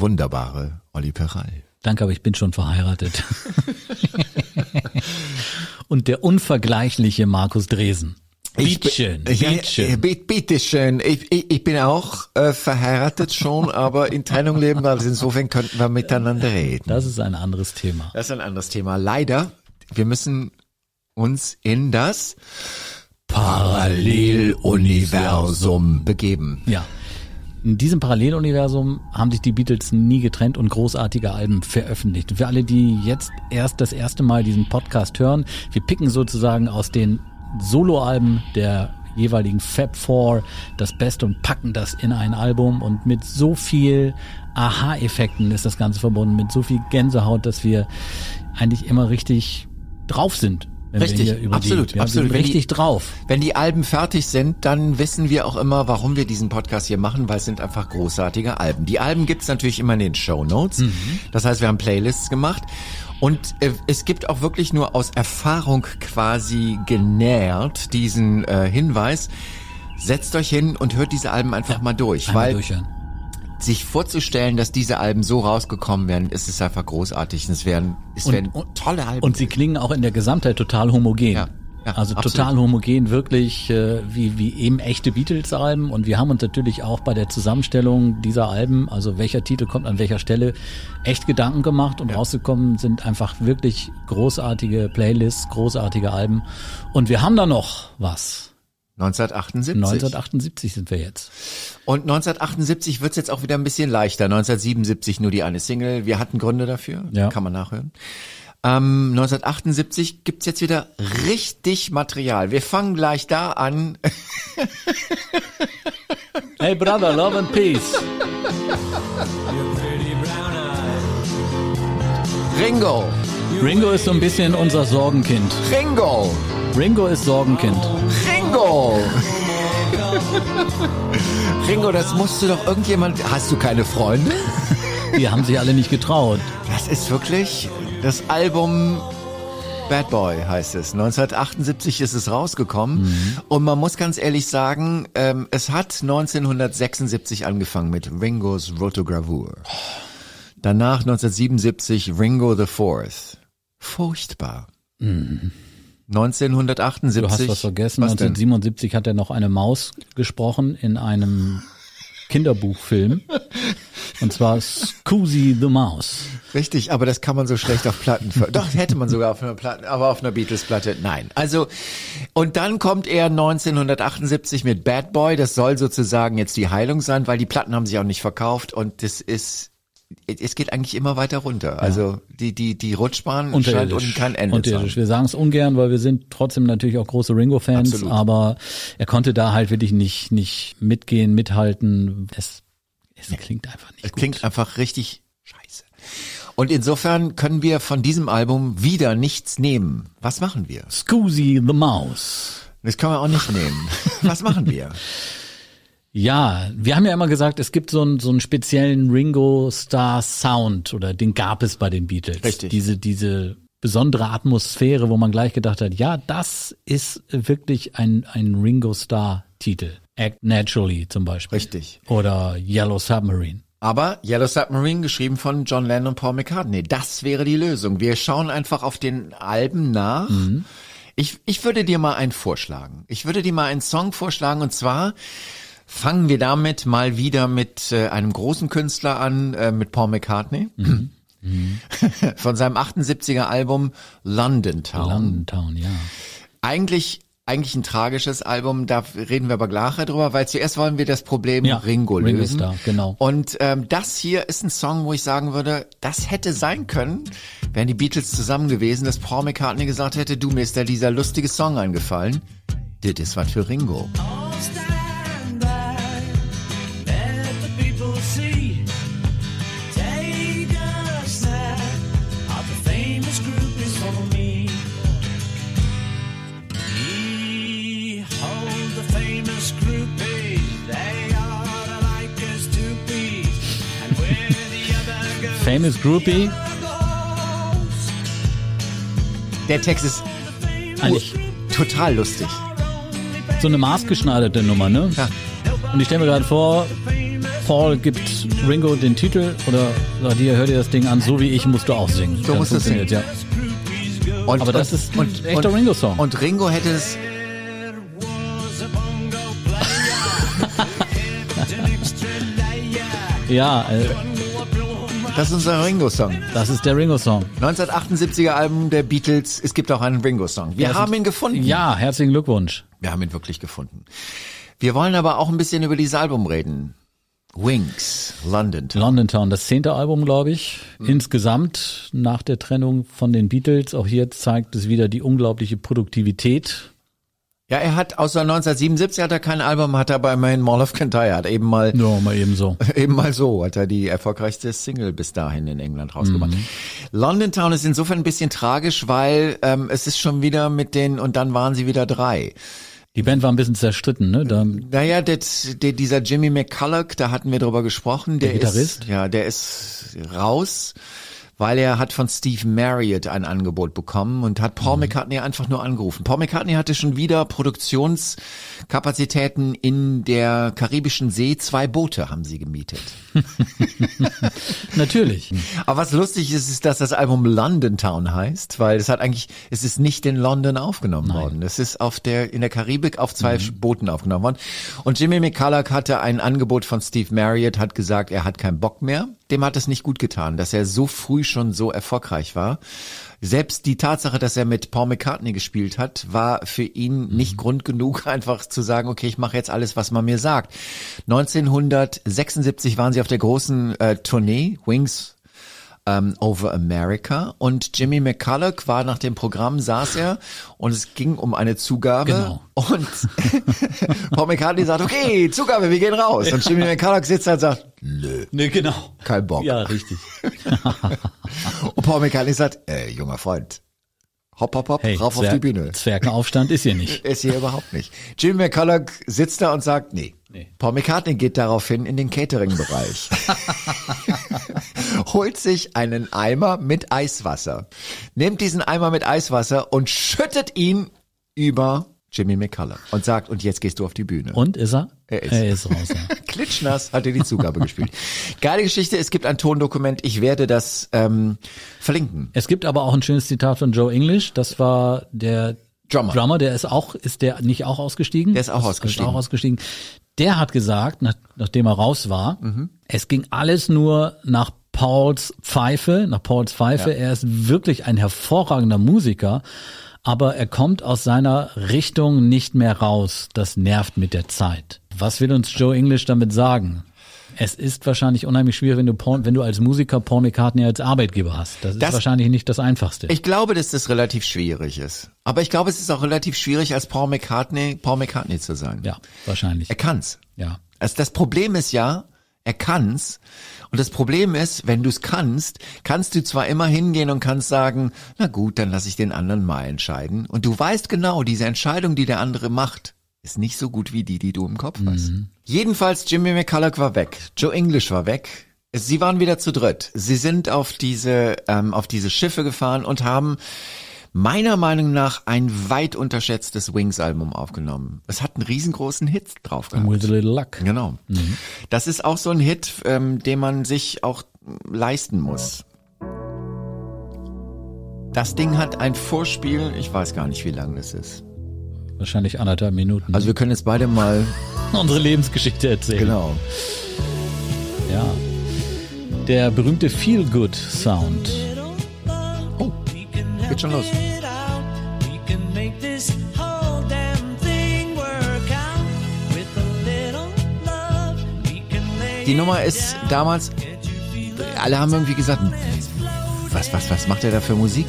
wunderbare Olli Peral. Danke, aber ich bin schon verheiratet. Und der unvergleichliche Markus Dresen. Bietschön, bietschön. Bitteschön. Ich, ich, ich bin auch äh, verheiratet schon, aber in Trennung leben, also insofern könnten wir miteinander reden. Das ist ein anderes Thema. Das ist ein anderes Thema. Leider, wir müssen uns in das Paralleluniversum begeben. Ja. In diesem Paralleluniversum haben sich die Beatles nie getrennt und großartige Alben veröffentlicht. Für alle, die jetzt erst das erste Mal diesen Podcast hören, wir picken sozusagen aus den Soloalben der jeweiligen Fab Four das Beste und packen das in ein Album und mit so viel Aha-Effekten ist das Ganze verbunden, mit so viel Gänsehaut, dass wir eigentlich immer richtig drauf sind wenn richtig, absolut, die, absolut. Sind richtig die, drauf. Wenn die Alben fertig sind, dann wissen wir auch immer, warum wir diesen Podcast hier machen, weil es sind einfach großartige Alben. Die Alben gibt's natürlich immer in den Show Notes. Mhm. Das heißt, wir haben Playlists gemacht. Und äh, es gibt auch wirklich nur aus Erfahrung quasi genährt diesen äh, Hinweis. Setzt euch hin und hört diese Alben einfach ja, mal durch, weil durchhören sich vorzustellen, dass diese Alben so rausgekommen wären, ist es einfach großartig. Es wären, es und, wären und, tolle Alben. Und sie klingen auch in der Gesamtheit total homogen. Ja. Ja, also absolut. total homogen, wirklich äh, wie, wie eben echte Beatles-Alben. Und wir haben uns natürlich auch bei der Zusammenstellung dieser Alben, also welcher Titel kommt an welcher Stelle, echt Gedanken gemacht und ja. rausgekommen sind einfach wirklich großartige Playlists, großartige Alben. Und wir haben da noch was. 1978. 1978 sind wir jetzt. Und 1978 wird's jetzt auch wieder ein bisschen leichter. 1977 nur die eine Single. Wir hatten Gründe dafür. Ja. Kann man nachhören. Ähm, 1978 gibt's jetzt wieder richtig Material. Wir fangen gleich da an. hey brother, love and peace. Ringo. Ringo ist so ein bisschen unser Sorgenkind. Ringo. Ringo ist Sorgenkind. Ringo! Ringo, das musst du doch irgendjemand. Hast du keine Freunde? Die haben sich alle nicht getraut. Das ist wirklich das Album Bad Boy heißt es. 1978 ist es rausgekommen. Mhm. Und man muss ganz ehrlich sagen, ähm, es hat 1976 angefangen mit Ringos Rotogravur. Danach 1977 Ringo the Fourth. Furchtbar. Mhm. 1978. Du hast was vergessen. Was 1977 denn? hat er noch eine Maus gesprochen in einem Kinderbuchfilm. Und zwar Scusi the Mouse. Richtig, aber das kann man so schlecht auf Platten. Doch, hätte man sogar auf einer Platte, aber auf einer Beatles-Platte, nein. Also, und dann kommt er 1978 mit Bad Boy. Das soll sozusagen jetzt die Heilung sein, weil die Platten haben sich auch nicht verkauft und das ist es geht eigentlich immer weiter runter. Ja. Also die die die Rutschbahn scheint unten kein Ende Unterirdisch. Wir sagen es ungern, weil wir sind trotzdem natürlich auch große Ringo-Fans, aber er konnte da halt wirklich nicht nicht mitgehen, mithalten. Es es klingt einfach nicht. Es gut. klingt einfach richtig scheiße. Und insofern können wir von diesem Album wieder nichts nehmen. Was machen wir? Scusi the Mouse. Das können wir auch nicht nehmen. Was machen wir? Ja, wir haben ja immer gesagt, es gibt so einen, so einen speziellen Ringo Star Sound oder den gab es bei den Beatles. Richtig. Diese, diese besondere Atmosphäre, wo man gleich gedacht hat, ja, das ist wirklich ein, ein Ringo Star Titel. Act Naturally zum Beispiel. Richtig. Oder Yellow Submarine. Aber Yellow Submarine geschrieben von John Lennon und Paul McCartney. Das wäre die Lösung. Wir schauen einfach auf den Alben nach. Mhm. Ich, ich würde dir mal einen vorschlagen. Ich würde dir mal einen Song vorschlagen und zwar Fangen wir damit mal wieder mit äh, einem großen Künstler an, äh, mit Paul McCartney. Mhm. Mhm. Von seinem 78er Album London Town. London Town, ja. Eigentlich eigentlich ein tragisches Album, da reden wir aber gleich drüber, weil zuerst wollen wir das Problem Ja, Ringo Ringo lösen. ist da, genau. Und ähm, das hier ist ein Song, wo ich sagen würde, das hätte sein können, wären die Beatles zusammen gewesen, dass Paul McCartney gesagt hätte, du, mir ist da dieser lustige Song eingefallen. Das ist was für Ringo. Stand Famous Groupie, Der Text ist eigentlich total lustig. so eine maßgeschneiderte Nummer, ne? Ja. Und ich stelle mir gerade vor, Paul gibt Ringo den Titel oder sagt hier, hör dir das Ding an, so wie ich musst du auch singen. So musst du funktioniert, ja. Und, Aber das und, ist ein und, echter Ringo-Song. Und Ringo hätte es. Ja, äh, Das ist unser Ringo-Song. das ist der Ringo-Song. 1978er Album der Beatles. Es gibt auch einen Ringo-Song. Wir Ja, haben ihn gefunden. Ja, herzlichen Glückwunsch. Wir haben ihn wirklich gefunden. Wir wollen aber auch ein bisschen über dieses Album reden. Wings, London. Town. London Town, das zehnte Album, glaube ich. Mhm. Insgesamt nach der Trennung von den Beatles. Auch hier zeigt es wieder die unglaubliche Produktivität. Ja, er hat außer 1977 hat er kein Album, hat er bei Main Mall of Kintyre, hat eben mal Ja, mal eben so. Eben mal so hat er die erfolgreichste Single bis dahin in England rausgebracht. London Town ist insofern ein bisschen tragisch, weil ähm, es ist schon wieder mit den und dann waren sie wieder drei. Die Band war ein bisschen zerstritten, ne? Da, Naja, das, der, dieser Jimmy McCulloch, da hatten wir drüber gesprochen, der, Der Gitarrist? ist ja, der ist raus, weil er hat von Steve Marriott ein Angebot bekommen und hat Paul McCartney einfach nur angerufen. Paul McCartney hatte schon wieder Produktionskapazitäten in der karibischen See. Zwei Boote haben sie gemietet. natürlich. Aber was lustig ist, ist, dass das Album London Town heißt, weil es hat eigentlich, es ist nicht in London aufgenommen worden. Es ist auf der, in der Karibik auf zwei Booten aufgenommen worden. Und Jimmy McCulloch hatte ein Angebot von Steve Marriott, hat gesagt, er hat keinen Bock mehr. Dem hat es nicht gut getan, dass er so früh schon so erfolgreich war. Selbst die Tatsache, dass er mit Paul McCartney gespielt hat, war für ihn nicht Grund genug, einfach zu sagen, okay, ich mache jetzt alles, was man mir sagt. 1976 waren sie auf der großen äh, Tournee, Wings ähm, Over America und Jimmy McCulloch war nach dem Programm, saß er und es ging um eine Zugabe Genau. und Paul McCartney sagt, okay, Zugabe, wir gehen raus und Jimmy McCulloch sitzt da und sagt, nö, Ne, genau. kein Bock. Ja, richtig. Und Paul McCartney sagt, äh, junger Freund, hopp, hopp, hopp, Hey, rauf auf Zwer- die Bühne. Zwergenaufstand ist hier nicht. Ist hier überhaupt nicht. Jimmy McCulloch sitzt da und sagt, nee. Nee. Paul McCartney geht daraufhin in den Catering-Bereich. Holt sich einen Eimer mit Eiswasser, nimmt diesen Eimer mit Eiswasser und schüttet ihn über Jimmy McCulloch und sagt, und jetzt gehst du auf die Bühne. Und ist er? Er ist. Er ist raus. Ja. Klitschnass hat er die Zugabe gespielt. Geile Geschichte, es gibt ein Tondokument, ich werde das ähm, verlinken. Es gibt aber auch ein schönes Zitat von Joe English. Das war der Drummer. Drummer, der ist auch, ist der nicht auch ausgestiegen? Der ist auch ausgestiegen. Ist auch ausgestiegen. Der hat gesagt, nach, nachdem er raus war, Mhm. es ging alles nur nach Pauls Pfeife, nach Pauls Pfeife. Er ist wirklich ein hervorragender Musiker, aber er kommt aus seiner Richtung nicht mehr raus. Das nervt mit der Zeit. Was will uns Joe English damit sagen? Es ist wahrscheinlich unheimlich schwierig, wenn du, Paul, wenn du als Musiker Paul McCartney als Arbeitgeber hast. Das ist Das- wahrscheinlich nicht das Einfachste. Ich glaube, dass das relativ schwierig ist. Aber ich glaube, es ist auch relativ schwierig, als Paul McCartney, Paul McCartney zu sein. ja, wahrscheinlich. Er kann's. Ja. Also das Problem ist ja, er kann's. Und das Problem ist, wenn du es kannst, kannst du zwar immer hingehen und kannst sagen, na gut, dann lass ich den anderen mal entscheiden. Und du weißt genau, diese Entscheidung, die der andere macht, ist nicht so gut wie die, die du im Kopf hast. Jedenfalls, Jimmy McCulloch war weg. Joe English war weg. Sie waren wieder zu dritt. Sie sind auf diese, ähm, auf diese Schiffe gefahren und haben meiner Meinung nach ein weit unterschätztes Wings-Album aufgenommen. Es hat einen riesengroßen Hit drauf gehabt. With a little luck. Genau. Das ist auch so ein Hit, ähm, den man sich auch leisten muss. Das Ding hat ein Vorspiel, ich weiß gar nicht, wie lang das ist. Wahrscheinlich anderthalb Minuten. Also wir können jetzt beide mal, unsere Lebensgeschichte erzählen. genau. Ja. Der berühmte Feel Good Sound. Geht schon los. Die Nummer ist damals, alle haben irgendwie gesagt, was, was, was macht er da für Musik?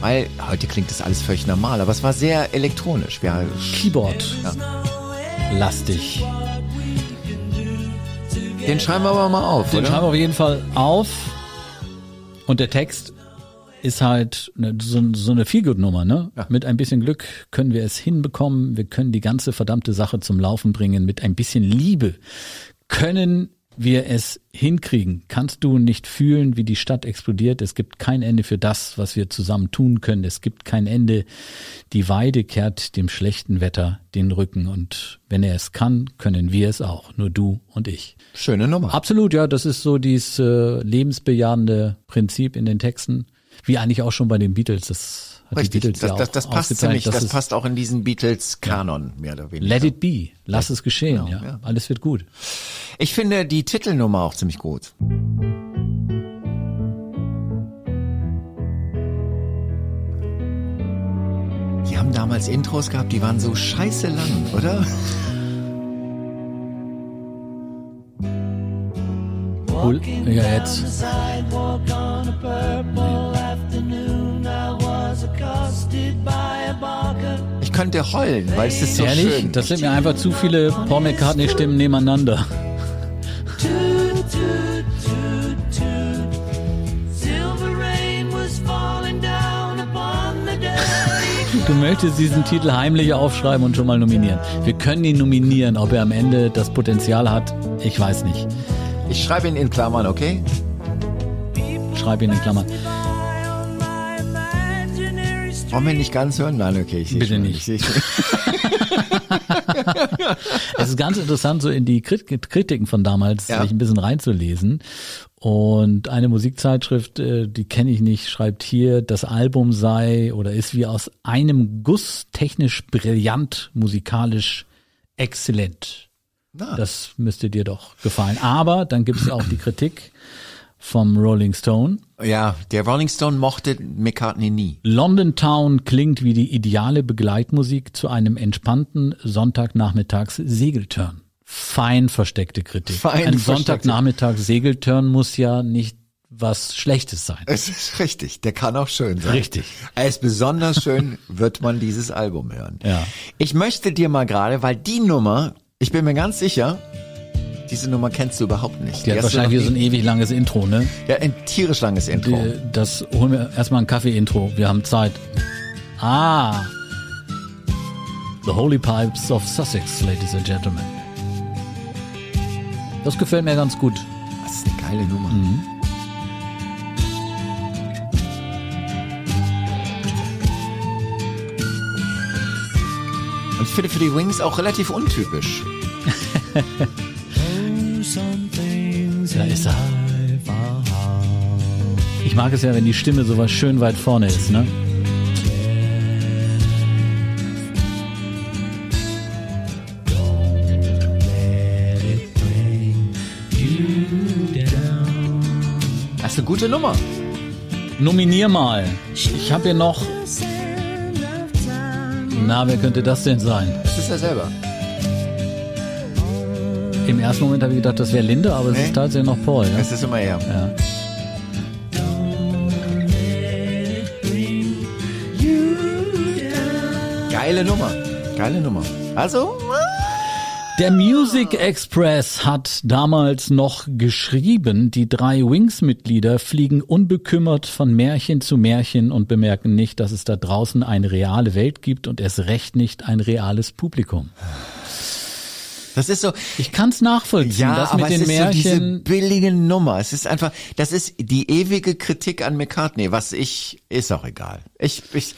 Weil heute klingt das alles völlig normal, aber es war sehr elektronisch. Ja, Keyboard. Ja. Lastig. Den schreiben wir aber mal auf. Den oder? schreiben wir auf jeden Fall auf. Und der Text ist halt ne, so, so eine Feelgood-Nummer, ne? Ja. Mit ein bisschen Glück können wir es hinbekommen. Wir können die ganze verdammte Sache zum Laufen bringen. Mit ein bisschen Liebe können wir es hinkriegen. Kannst du nicht fühlen, wie die Stadt explodiert? Es gibt kein Ende für das, was wir zusammen tun können. Es gibt kein Ende. Die Weide kehrt dem schlechten Wetter den Rücken. Und wenn er es kann, können wir es auch. Nur du und ich. Schöne Nummer. Absolut, ja, das ist so dieses äh, lebensbejahende Prinzip in den Texten, wie eigentlich auch schon bei den Beatles. Das hat Richtig, die Beatles das, ja auch das, das passt ziemlich, das es- passt auch in diesen Beatles-Kanon, mehr oder weniger. Let it be, lass es geschehen, Genau, ja. ja. alles wird gut. Ich finde die Titelnummer auch ziemlich gut. Die haben damals Intros gehabt, die waren so scheiße lang, oder? Cool. Ja, jetzt. Ich könnte heulen, weil es ist so Ehrlich, schön. das sind mir einfach zu viele Paul McCartney-Stimmen nebeneinander. Du möchtest diesen Titel heimlich aufschreiben und schon mal nominieren. Wir können ihn nominieren, ob er am Ende das Potenzial hat, ich weiß nicht. Ich schreibe ihn in Klammern, okay? Schreib ihn in Klammern. Wollen wir nicht ganz hören? Nein, okay. Ich Bitte schon, nicht. Ich. Es ist ganz interessant, so in die Krit- Kritiken von damals Ja. sich ein bisschen reinzulesen. Und eine Musikzeitschrift, äh, die kenne ich nicht, schreibt hier, das Album sei oder ist wie aus einem Guss technisch brillant, musikalisch exzellent. Na, Das müsste dir doch gefallen. Aber dann gibt es auch die Kritik vom Rolling Stone. ja, der Rolling Stone mochte McCartney nie. London Town klingt wie die ideale Begleitmusik zu einem entspannten Sonntagnachmittags Segeltörn. Fein versteckte Kritik. Fein Ein versteckte. Sonntagnachmittags Segeltörn muss ja nicht was Schlechtes sein. Es ist richtig, der kann auch schön sein. Richtig. Ist besonders schön, wird man dieses Album hören. Ja. Ich möchte dir mal gerade, weil die Nummer, ich bin mir ganz sicher, diese Nummer kennst du überhaupt nicht. Die hat hast du wahrscheinlich wieder so ein ewig langes Intro, ne? Ja, ein tierisch langes Intro. Die, das holen wir erstmal ein Kaffee-Intro. Wir haben Zeit. Ah. The Holy Pipes of Sussex, ladies and gentlemen. Das gefällt mir ganz gut. Das ist eine geile Nummer. Mhm. Und ich finde für die Wings auch relativ untypisch. Da ist er. Ich mag es ja, wenn die Stimme sowas schön weit vorne ist, ne? Das ist eine gute Nummer. Nominier mal. Ich habe hier noch. Na, wer könnte das denn sein? Das ist er selber. Im ersten Moment habe ich gedacht, das wäre Linda, aber es Nee. ist tatsächlich noch Paul. Ja? Es ist immer er. Ja. Geile Nummer. Geile Nummer. Also, Der Music Express hat damals noch geschrieben, die drei Wings-Mitglieder fliegen unbekümmert von Märchen zu Märchen und bemerken nicht, dass es da draußen eine reale Welt gibt und erst recht nicht ein reales Publikum. das ist so, Ich kann's nachvollziehen, Ja, das aber mit es den ist so diese Märchen. billige Nummer. Es ist einfach, das ist die ewige Kritik an McCartney, was ich, ist auch egal. Ich, ich,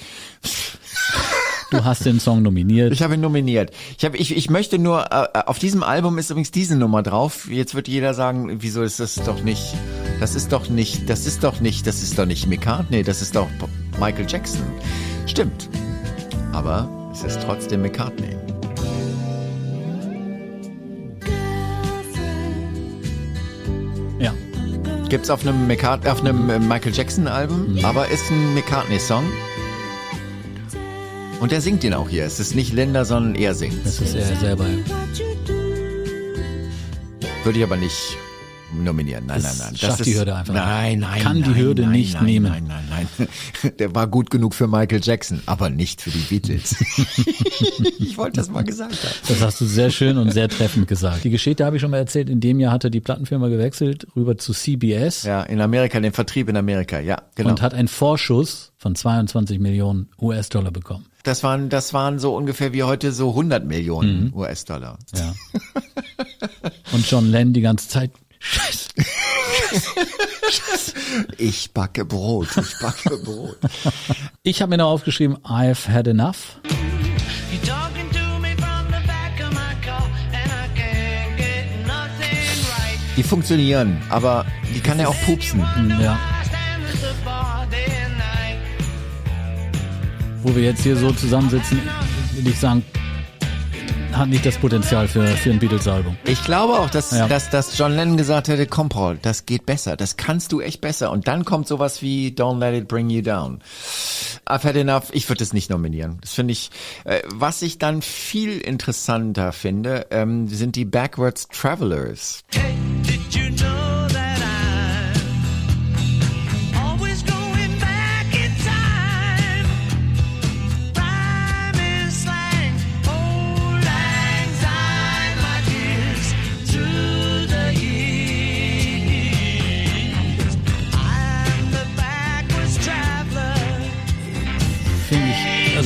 du hast den Song nominiert. ich habe ihn nominiert. Ich habe, ich, ich möchte nur, äh, auf diesem Album ist übrigens diese Nummer drauf. Jetzt wird jeder sagen, wieso ist das doch nicht, das ist doch nicht, das ist doch nicht, das ist doch nicht McCartney, das ist doch Michael Jackson. Stimmt. Aber es ist trotzdem McCartney. Ja. Gibt's auf einem, McCart auf einem äh, Michael Jackson Album, aber ist ein McCartney Song. Und er singt ihn auch hier. Es ist nicht Linda, sondern er singt. Das ist er selber. Würde ich aber nicht nominieren. Nein, nein, nein. schafft die Hürde einfach. Nein, nein. Kann die nein, Hürde nein, nicht nein, nehmen. Nein, nein, nein. Der war gut genug für Michael Jackson, aber nicht für die Beatles. ich wollte das mal gesagt haben. Das hast du sehr schön und sehr treffend gesagt. Die Geschichte habe ich schon mal erzählt. In dem Jahr hat er die Plattenfirma gewechselt rüber zu CBS Ja, in Amerika, den Vertrieb in Amerika, ja, genau. und hat einen Vorschuss von 22 Millionen US-Dollar bekommen. Das waren, das waren so ungefähr wie heute so 100 Millionen US-Dollar. Ja. Und John Lennon die ganze Zeit, Scheiße. Ich backe Brot, ich backe Brot. Ich habe mir noch aufgeschrieben, I've had enough. Die funktionieren, aber die kann er auch pupsen. Ja. Wo wir jetzt hier so zusammensitzen, will ich sagen, hat nicht das Potenzial für, für ein Beatles-Album. Ich glaube auch, dass, Ja. dass, dass John Lennon gesagt hätte, komm Paul, das geht besser, das kannst du echt besser. Und dann kommt sowas wie Don't Let It Bring You Down. I've had enough, ich würde es nicht nominieren. Das finde ich, äh, was ich dann viel interessanter finde, ähm, sind die Backwards Travelers. Hey,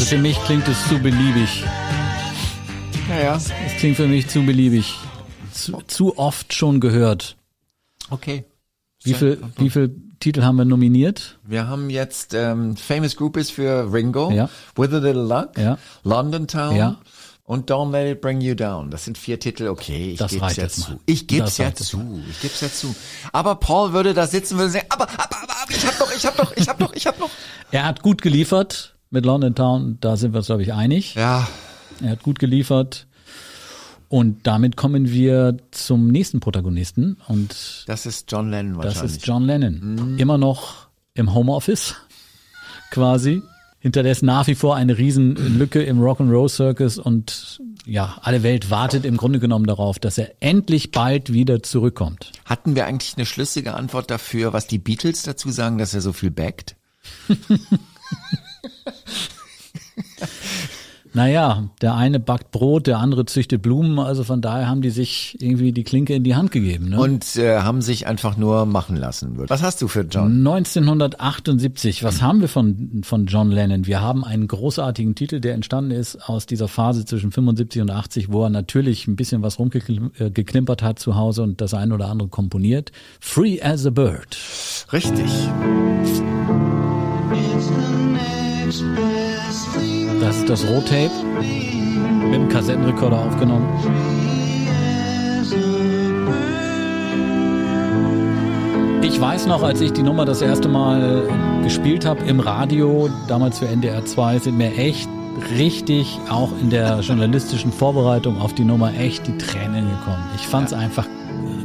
für mich klingt es zu beliebig. Naja, Es klingt für mich zu beliebig. Zu, zu oft schon gehört. okay. Wie viel, wie viel Titel haben wir nominiert? Wir haben jetzt ähm, Famous Groupies für Ringo, Ja. With a Little Luck, Ja. London Town Ja. und Don't Let It Bring You Down. Das sind vier Titel. Okay, ich Das geb's reicht ja jetzt zu. Ich geb's reicht jetzt zu. Ich geb's ja zu. Aber Paul würde da sitzen würde sagen, aber, aber, aber, aber ich hab doch, ich hab doch, ich hab doch, ich hab noch. Er hat gut geliefert mit London Town, da sind wir uns, glaube ich, einig. Ja, Er hat gut geliefert. Und damit kommen wir zum nächsten Protagonisten. Und das ist John Lennon das wahrscheinlich. ist John Lennon. Immer noch im Homeoffice, quasi. Hinterlässt nach wie vor eine Riesenlücke im Rock'n'Roll Circus und ja, alle Welt wartet im Grunde genommen darauf, dass er endlich bald wieder zurückkommt. Hatten wir eigentlich eine schlüssige Antwort dafür, was die Beatles dazu sagen, dass er so viel backt? Naja, der eine backt Brot, der andere züchtet Blumen, also von daher haben die sich irgendwie die Klinke in die Hand gegeben. Ne? Und äh, haben sich einfach nur machen lassen. Was hast du für John? 1978, was haben wir von, von John Lennon? Wir haben einen großartigen Titel, der entstanden ist aus dieser Phase zwischen 75 und 80, wo er natürlich ein bisschen was rumgeklimpert hat zu Hause und das ein oder andere komponiert. Free as a Bird. Richtig. Das ist das Rohtape mit dem Kassettenrekorder aufgenommen. Ich weiß noch, als ich die Nummer das erste Mal gespielt habe im Radio, damals für NDR 2, sind mir echt richtig auch in der journalistischen Vorbereitung auf die Nummer echt die Tränen gekommen. Ich fand es einfach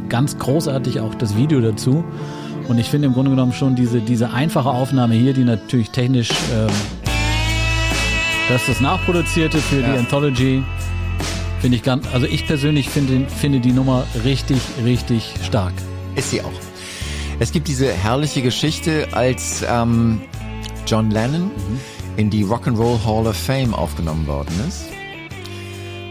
ganz großartig, auch das Video dazu. Und ich finde im Grunde genommen schon diese, diese einfache Aufnahme hier, die natürlich technisch, ähm, das ist das Nachproduzierte für Ja. die Anthology, finde ich ganz, also ich persönlich finde, finde die Nummer richtig, richtig stark. Ist sie auch. Es gibt diese herrliche Geschichte, als ähm, John Lennon in die Rock'n'Roll Hall of Fame aufgenommen worden ist.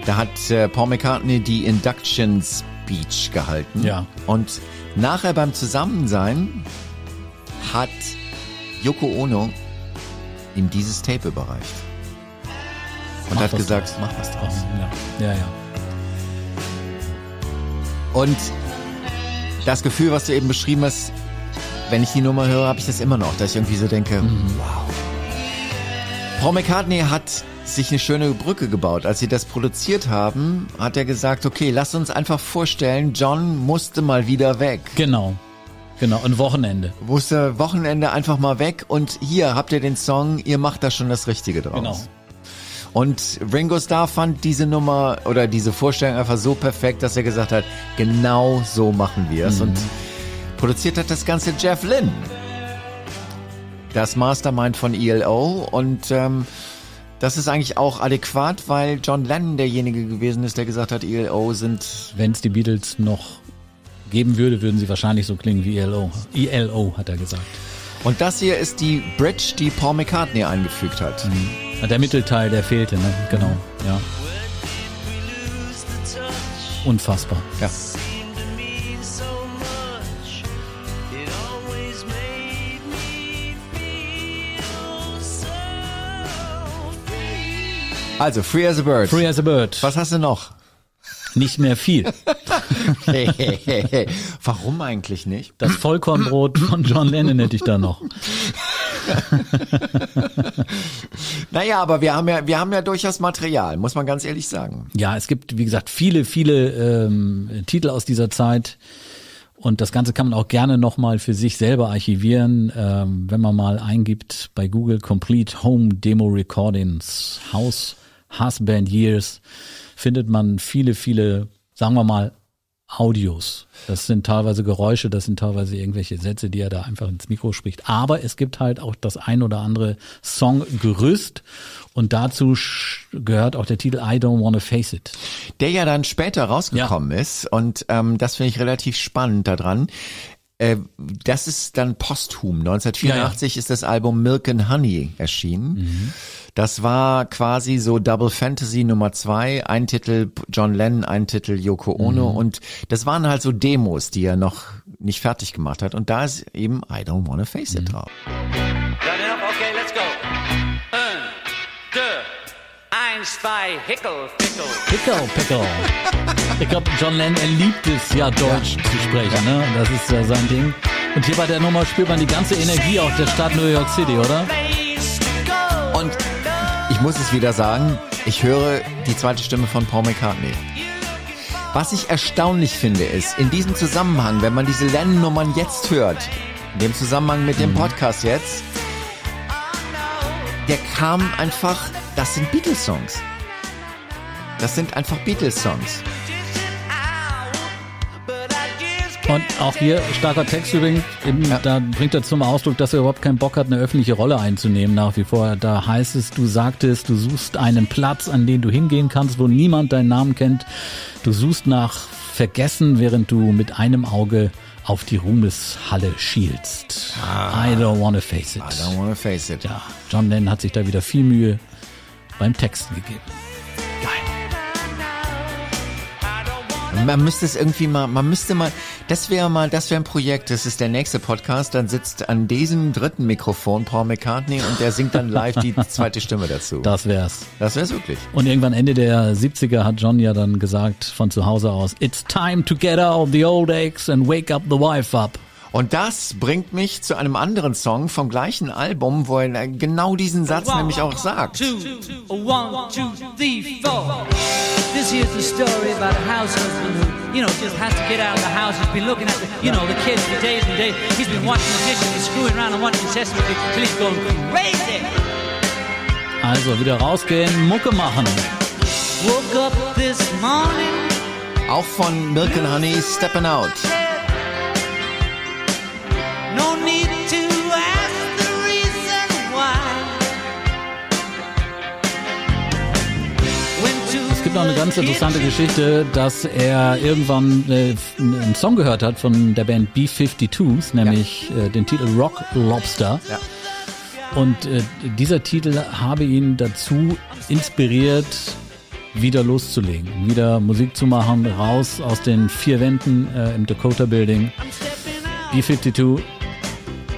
Da hat äh, Paul McCartney die Induction Speech gehalten. Ja. Und nachher beim Zusammensein hat Yoko Ono ihm dieses Tape überreicht. Und Mach hat gesagt, mach was draus. Ja, ja. ja. Und das Gefühl, was du eben beschrieben hast, wenn ich die Nummer höre, habe ich das immer noch, dass ich irgendwie so denke, wow. Paul McCartney hat sich eine schöne Brücke gebaut. Als sie das produziert haben, hat er gesagt, okay, lass uns einfach vorstellen, John musste mal wieder weg. Genau. Genau, ein Wochenende. Musste Wochenende einfach mal weg und hier habt ihr den Song, ihr macht da schon das Richtige draus. Genau. Und Ringo Starr fand diese Nummer oder diese Vorstellung einfach so perfekt, dass er gesagt hat, genau so machen wir es. Und produziert hat das Ganze Jeff Lynne. Das Mastermind von ELO. Und ähm, das ist eigentlich auch adäquat, weil John Lennon derjenige gewesen ist, der gesagt hat, ELO sind Wenn es die Beatles noch geben würde, würden sie wahrscheinlich so klingen wie ELO. ELO, hat er gesagt. Und das hier ist die Bridge, die Paul McCartney eingefügt hat. Ja, Der Mittelteil, der fehlte, ne? Genau, ja. Unfassbar. Ja. Also, Free as a Bird. Free as a Bird. Was hast du noch? Nicht mehr viel. Hey, hey, hey. Warum eigentlich nicht? Das Vollkornbrot von John Lennon hätte ich da noch. Naja, aber wir haben ja, wir haben ja durchaus Material, muss man ganz ehrlich sagen. Ja, es gibt, wie gesagt, viele, viele ähm, Titel aus dieser Zeit. Und das Ganze kann man auch gerne nochmal für sich selber archivieren, ähm, wenn man mal eingibt bei Google Complete Home Demo Recordings, House Husband Years, findet man viele, viele, sagen wir mal, Audios. Das sind teilweise Geräusche, das sind teilweise irgendwelche Sätze, die er da einfach ins Mikro spricht. Aber es gibt halt auch das ein oder andere Songgerüst und dazu gehört auch der Titel I Don't Wanna Face It. Der ja dann später rausgekommen ist und ähm, das finde ich relativ spannend daran. Äh, das ist dann posthum. 1984 ist das Album Milk and Honey erschienen. Das war quasi so Double Fantasy Nummer zwei, ein Titel John Lennon, ein Titel Yoko Ono und das waren halt so Demos, die er noch nicht fertig gemacht hat und da ist eben I Don't Wanna Face It drauf. Done enough? Okay, eins, zwei, hickel, fickel. Pickle, Pickle. Ich glaube, John Lennon, er liebt es ja, Deutsch zu sprechen, ne? Das ist ja sein Ding. Und hier bei der Nummer spürt man die ganze Energie auch der Stadt New York City, oder? Und ich muss es wieder sagen, ich höre die zweite Stimme von Paul McCartney. Was ich erstaunlich finde, ist, in diesem Zusammenhang, wenn man diese Lennon-Nummern jetzt hört, in dem Zusammenhang mit dem Podcast jetzt, der kam einfach, das sind Beatles-Songs. Das sind einfach Beatles-Songs. Und auch hier starker Text übrigens, eben, da bringt er zum Ausdruck, dass er überhaupt keinen Bock hat, eine öffentliche Rolle einzunehmen nach wie vor. Da heißt es, du sagtest, du suchst einen Platz, an den du hingehen kannst, wo niemand deinen Namen kennt. Du suchst nach Vergessen, während du mit einem Auge auf die Ruhmeshalle schielst. I don't wanna face it. I don't wanna face it. Ja, John Lennon hat sich da wieder viel Mühe beim Texten gegeben. Man müsste es irgendwie mal, man müsste mal, das wäre mal, das wäre ein Projekt, das ist der nächste Podcast, dann sitzt an diesem dritten Mikrofon Paul McCartney und der singt dann live die zweite Stimme dazu. Das wär's. Das wär's wirklich. Und irgendwann Ende der 70er hat John ja dann gesagt von zu Hause aus, It's time to get out the old aches and wake up the wife up. Und das bringt mich zu einem anderen Song vom gleichen Album, wo er genau diesen Satz nämlich auch sagt. Two, one, two, three, four. This here's the story about a house husband who, you know, just has to get out of the house. He's been looking at the, you know, the kids for days and days. He's been watching the dishes and screwing around and watching Sesame Street till he's going crazy. Also wieder rausgehen, Mucke machen. Woke up this morning. Auch von Milk and Honey, Steppin' Out. Gibt noch eine ganz interessante Geschichte, dass er irgendwann äh, einen Song gehört hat von der Band B-52s, nämlich äh, den Titel Rock Lobster. Ja. Und äh, dieser Titel habe ihn dazu inspiriert, wieder loszulegen, wieder Musik zu machen, raus aus den vier Wänden äh, im Dakota Building. B-52.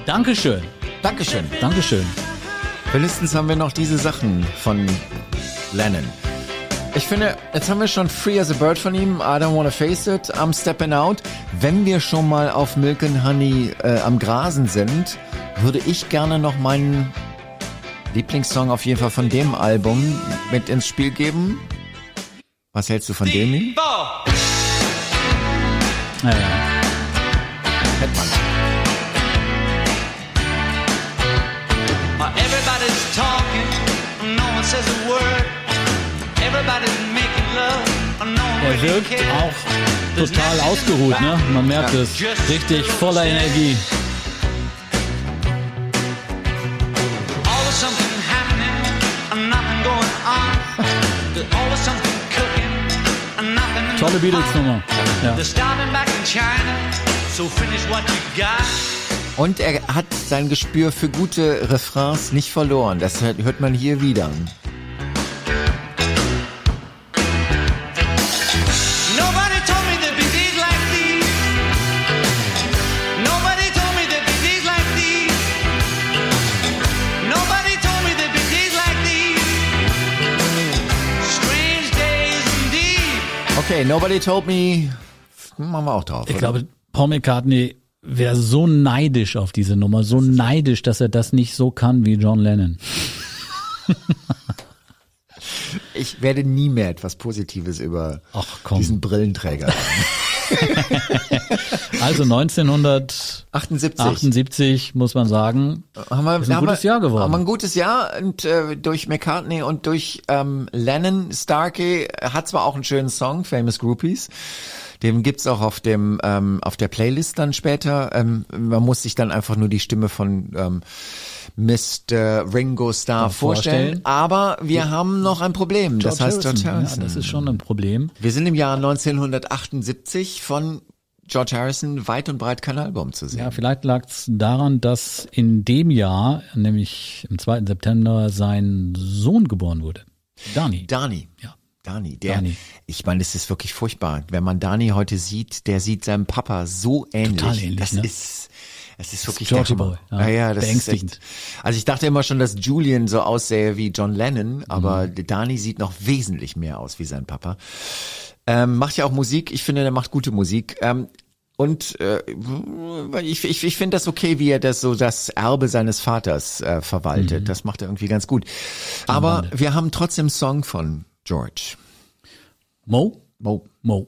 Dankeschön, Dankeschön. Dankeschön. Wenigstens haben wir noch diese Sachen von Lennon. Ich finde, jetzt haben wir schon Free as a Bird von ihm, I Don't Wanna Face It, I'm Steppin' Out. Wenn wir schon mal auf Milk and Honey äh, am Grasen sind, würde ich gerne noch meinen Lieblingssong auf jeden Fall von dem Album mit ins Spiel geben. Was hältst du von dem? Lee? four. Ja, ja. Kennt man. Er wirkt auch total ausgeruht, ne? Man merkt es. Richtig voller Energie. Tolle Beatles-Nummer. Ja. Und er hat sein Gespür für gute Refrains nicht verloren. Das hört man hier wieder. Okay, Nobody Told Me. Machen wir auch drauf. Ich oder? glaube, Paul McCartney wäre so neidisch auf diese Nummer, so neidisch, dass er das nicht so kann wie John Lennon. ich werde nie mehr etwas Positives über Ach, diesen Brillenträger sagen. Also 1978 78. muss man sagen, haben wir, Ist ein haben gutes wir, Jahr geworden. Haben wir ein gutes Jahr und äh, durch McCartney und durch ähm, Lennon, Starkey hat zwar auch einen schönen Song, Famous Groupies. Den gibt's auch auf dem ähm, auf der Playlist dann später. Ähm, man muss sich dann einfach nur die Stimme von ähm, Mr. Ringo Starr vorstellen. vorstellen. Aber wir haben noch ein Problem. das heißt George Harrison. Ja, das ist schon ein Problem. wir sind im Jahr 1978 von George Harrison weit und breit kein Album zu sehen. Ja, vielleicht lag es daran, dass in dem Jahr, nämlich im 2. September, sein Sohn geboren wurde. Dani. Dani. Ja. Dani, der, Dani. ich meine, es ist wirklich furchtbar. Wenn man Dani heute sieht, der sieht seinem Papa so ähnlich. Total ähnlich, das ne? ist, es ist wirklich Georgie. Boy, ja. Ja, ja, das Beängstigend. Ist echt, also ich dachte immer schon, dass Julian so aussähe wie John Lennon, aber Mhm. Dani sieht noch wesentlich mehr aus wie sein Papa. Ähm, macht ja auch Musik. Ich finde, der macht gute Musik. Ähm, und äh, ich, ich, ich finde das okay, wie er das so das Erbe seines Vaters äh, verwaltet. Mhm. Das macht er irgendwie ganz gut. Aber wir haben trotzdem Song von George. Mo? Mo. Mo.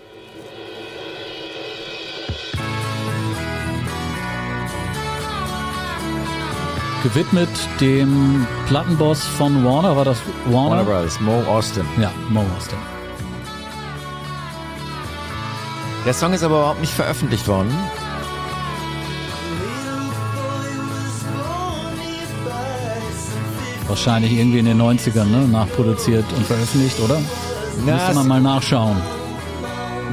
Gewidmet dem Plattenboss von Warner, war das Warner? Warner Brothers, Mo Austin. Ja, Mo Austin. Der Song ist aber überhaupt nicht veröffentlicht worden. Wahrscheinlich irgendwie in den 90ern, ne? Nachproduziert und veröffentlicht, oder? Na, Müsste man es- mal nachschauen.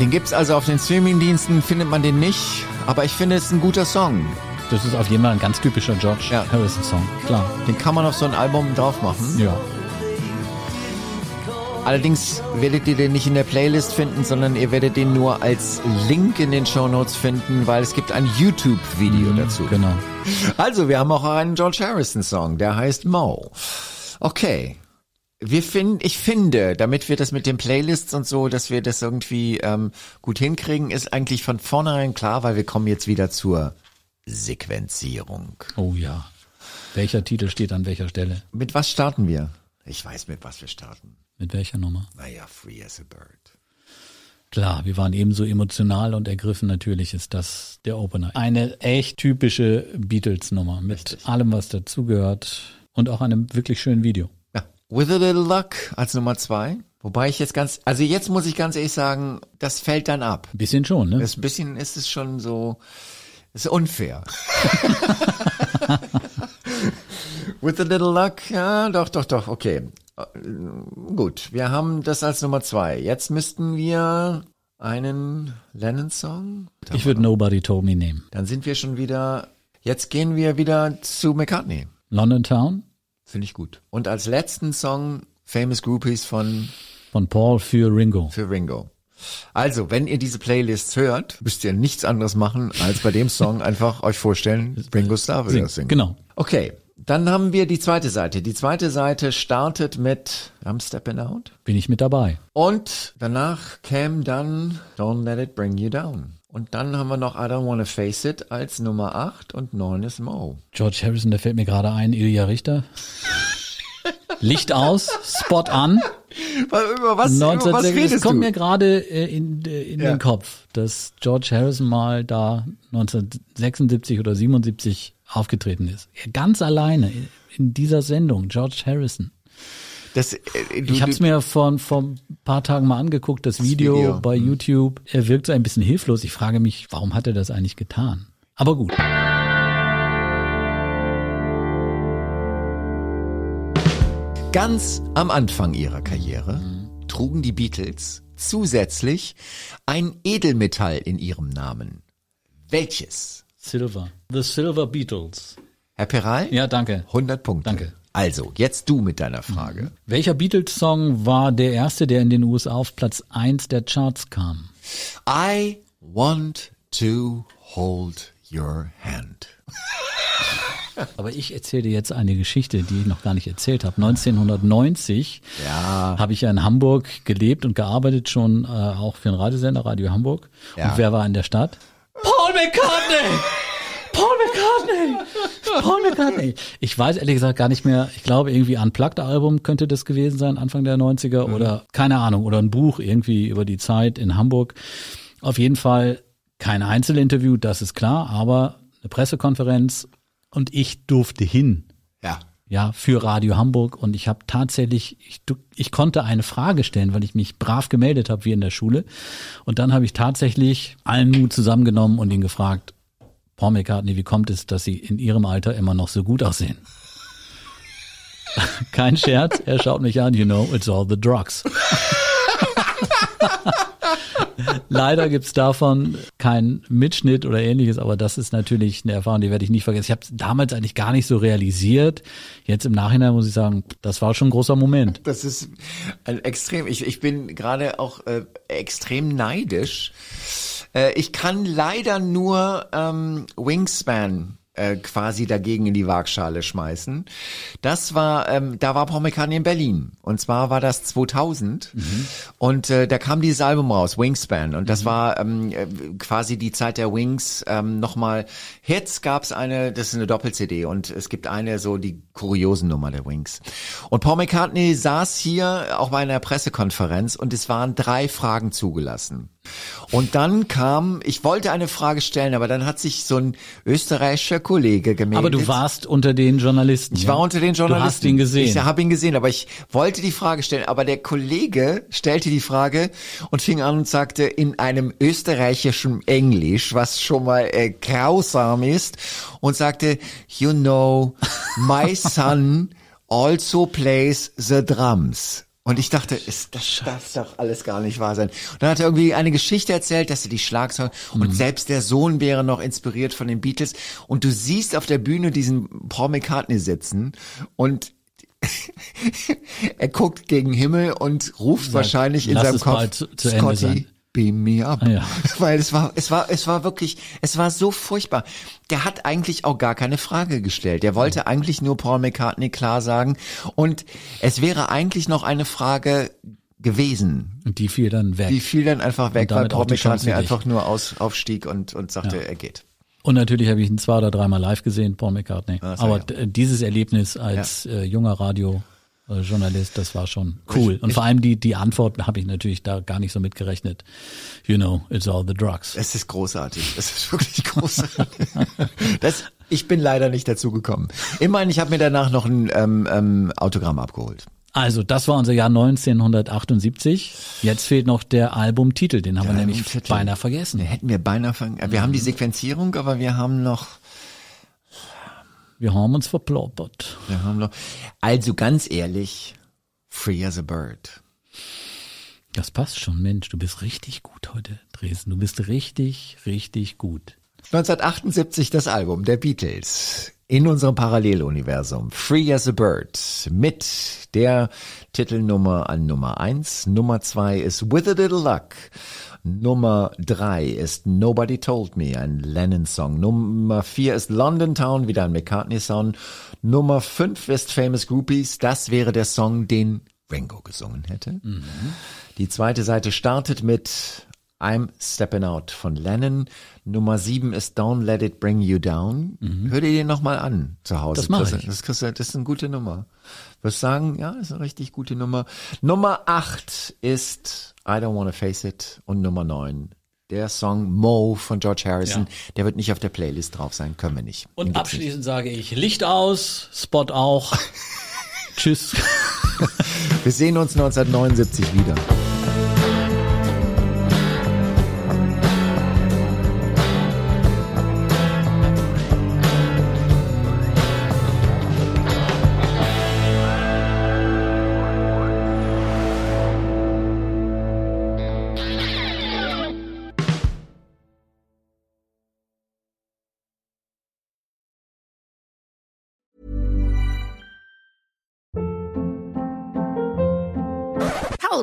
Den gibt's also auf den Streamingdiensten, findet man den nicht. Aber ich finde, es ist ein guter Song. Das ist auf jeden Fall ein ganz typischer George Ja. Harrison Song. Klar. Den kann man auf so ein Album drauf machen. Ja. Allerdings werdet ihr den nicht in der Playlist finden, sondern ihr werdet den nur als Link in den Shownotes finden, weil es gibt ein YouTube-Video dazu. Genau. Also, wir haben auch einen George Harrison-Song, der heißt Mo. Okay. Wir finden, ich finde, damit wir das mit den Playlists und so, dass wir das irgendwie ähm, gut hinkriegen, ist eigentlich von vornherein klar, weil wir kommen jetzt wieder zur Sequenzierung. Oh ja. Welcher Titel steht an welcher Stelle? Mit was starten wir? Ich weiß, mit was wir starten. Mit welcher Nummer? Naja, Free as a Bird. Klar, wir waren ebenso emotional und ergriffen. Natürlich ist das der Opener. Eine echt typische Beatles-Nummer mit allem, was dazugehört und auch einem wirklich schönen Video. Ja. With a Little Luck als Nummer zwei. Wobei ich jetzt ganz, also jetzt muss ich ganz ehrlich sagen, das fällt dann ab. Ein bisschen schon, ne? Das bisschen ist es schon so, ist unfair. With a little luck, ja, doch, doch, doch, okay. Äh, Gut, wir haben das als Nummer zwei. Jetzt müssten wir einen Lennon-Song? Ich würde Nobody Told Me nehmen. Dann sind wir schon wieder, jetzt gehen wir wieder zu McCartney. London Town Finde ich gut. Und als letzten Song Famous Groupies von von Paul für Ringo. für Ringo. Also, wenn ihr diese Playlists hört, müsst ihr nichts anderes machen, als bei dem Song einfach euch vorstellen, Ringo Starr will das singen. Genau. Okay, dann haben wir die zweite Seite. Die zweite Seite startet mit I'm Stepping Out. Bin ich mit dabei. Und danach käme dann Don't Let It Bring You Down. Und dann haben wir noch I Don't Wanna Face It als Nummer 8 und 9 ist Mo. George Harrison, der fällt mir gerade ein. Ilja Richter. Licht aus, Spot an. Über was, über was 1906, redest es kommt du? mir gerade äh, in, äh, in Ja. den Kopf, dass George Harrison mal da 1976 oder 77 aufgetreten ist. Er ganz alleine in- dieser Sendung, George Harrison. das, äh, du, Ich habe es mir vor, vor ein paar Tagen mal angeguckt, das Video, Video, Mhm. bei YouTube. Er wirkt so ein bisschen hilflos. Ich frage mich, warum hat er das eigentlich getan? Aber gut. Ganz am Anfang ihrer Karriere trugen die Beatles zusätzlich ein Edelmetall in ihrem Namen. Welches? Silver. The Silver Beatles. Herr Peral? Ja, danke. 100 Punkte. Danke. Also, jetzt du mit deiner Frage. Welcher Beatles-Song war der erste, der in den USA auf Platz 1 der Charts kam? I want to hold your hand. Aber ich erzähle dir jetzt eine Geschichte, die ich noch gar nicht erzählt habe. 1990 Ja. habe ich ja in Hamburg gelebt und gearbeitet, schon äh, auch für einen Radiosender, Radio Hamburg. Ja. Und wer war in der Stadt? Paul McCartney! Paul McCartney! Paul McCartney! Ich weiß ehrlich gesagt gar nicht mehr, ich glaube irgendwie Unplugged Album könnte das gewesen sein, Anfang der 90er oder keine Ahnung, oder ein Buch irgendwie über die Zeit in Hamburg. Auf jeden Fall kein Einzelinterview, das ist klar, aber eine Pressekonferenz und ich durfte hin Ja. ja, für Radio Hamburg und ich habe tatsächlich, ich, ich konnte eine Frage stellen, weil ich mich brav gemeldet habe wie in der Schule und dann habe ich tatsächlich allen Mut zusammengenommen und ihn gefragt, Paul McCartney, wie kommt es, dass Sie in Ihrem Alter immer noch so gut aussehen? Kein Scherz, er schaut mich an, you know, it's all the drugs. Leider gibt's davon keinen Mitschnitt oder ähnliches, aber das ist natürlich eine Erfahrung, die werde ich nicht vergessen. Ich habe es damals eigentlich gar nicht so realisiert. Jetzt im Nachhinein muss ich sagen, das war schon ein großer Moment. Das ist ein extrem. Ich, ich bin gerade auch äh, extrem neidisch. Äh, ich kann leider nur ähm, Wingspan äh, quasi dagegen in die Waagschale schmeißen. Das war, ähm, da war Paul McCartney in Berlin. Und zwar war das 2000. Und äh, da kam dieses Album raus, Wingspan. Und das war ähm, äh, quasi die Zeit der Wings. Ähm, Nochmal, jetzt gab's eine, das ist eine Doppel-CD. Und es gibt eine so die kuriosen Nummer der Wings. Und Paul McCartney saß hier auch bei einer Pressekonferenz und es waren drei Fragen zugelassen. Und dann kam, ich wollte eine Frage stellen, aber dann hat sich so ein österreichischer Kollege gemeldet. Aber du warst unter den Journalisten. Ich war unter den Journalisten. Du hast ihn gesehen. Ich habe ihn gesehen, aber ich wollte die Frage stellen. Aber der Kollege stellte die Frage und fing an und sagte in einem österreichischen Englisch, was schon mal äh, grausam ist, und sagte, you know, my son also plays the drums. Und ich dachte, ist, das darf doch alles gar nicht wahr sein. Und dann hat er irgendwie eine Geschichte erzählt, dass er die Schlagzeuger und selbst der Sohn wäre noch inspiriert von den Beatles. Und du siehst auf der Bühne diesen Paul McCartney sitzen und er guckt gegen Himmel und ruft wahrscheinlich in seinem Kopf, Scotty, sein." Beam me up. Ah, ja. Weil es war, es war, es war wirklich, es war so furchtbar. Der hat eigentlich auch gar keine Frage gestellt. Der wollte eigentlich nur Paul McCartney klar sagen. Und es wäre eigentlich noch eine Frage gewesen. Und die fiel dann weg. Die fiel dann einfach weg, weil Paul McCartney einfach nur aus, aufstieg und, und sagte, er geht. Und natürlich habe ich ihn zwei oder dreimal live gesehen, Paul McCartney. Ah, Aber ja. dieses Erlebnis als äh, junger Radiojournalist, das war schon cool. Ich- Und ich- vor allem die, die Antwort habe ich natürlich da gar nicht so mitgerechnet. You know, it's all the drugs. Es ist großartig. Es ist wirklich großartig. das, ich bin leider nicht dazu gekommen. Immerhin, ich habe mir danach noch ein ähm, ähm, Autogramm abgeholt. Also, das war unser Jahr 1978. Jetzt fehlt noch der Albumtitel, den haben wir nämlich beinahe vergessen. Den hätten wir beinahe ver Wir haben die Sequenzierung, aber wir haben noch, Wir haben uns verploppert. wir haben noch. Also ganz ehrlich, Free as a Bird. Das passt schon, Mensch, du bist richtig gut heute, Dresden. Du bist richtig, richtig gut. 1978 das Album der Beatles in unserem Paralleluniversum Free as a Bird mit der Titelnummer an Nummer eins. Nummer zwei ist With a Little Luck. Nummer drei ist Nobody Told Me, ein Lennon-Song. Nummer vier ist London Town, wieder ein McCartney-Song. Nummer fünf ist Famous Groupies. Das wäre der Song, den Ringo gesungen hätte. Die zweite Seite startet mit I'm Stepping Out von Lennon. Nummer sieben ist Don't Let It Bring You Down. Hör dir den nochmal an zu Hause. Das mach Christian. ich. Das ist eine gute Nummer. Wirst sagen, ja, ist eine richtig gute Nummer. Nummer acht ist I Don't Wanna Face It und Nummer neun der Song Mo von George Harrison. Ja. Der wird nicht auf der Playlist drauf sein, können wir nicht. Und gibt's nicht. abschließend sage ich Licht aus, Spot auch. Tschüss. Wir sehen uns 1979 wieder.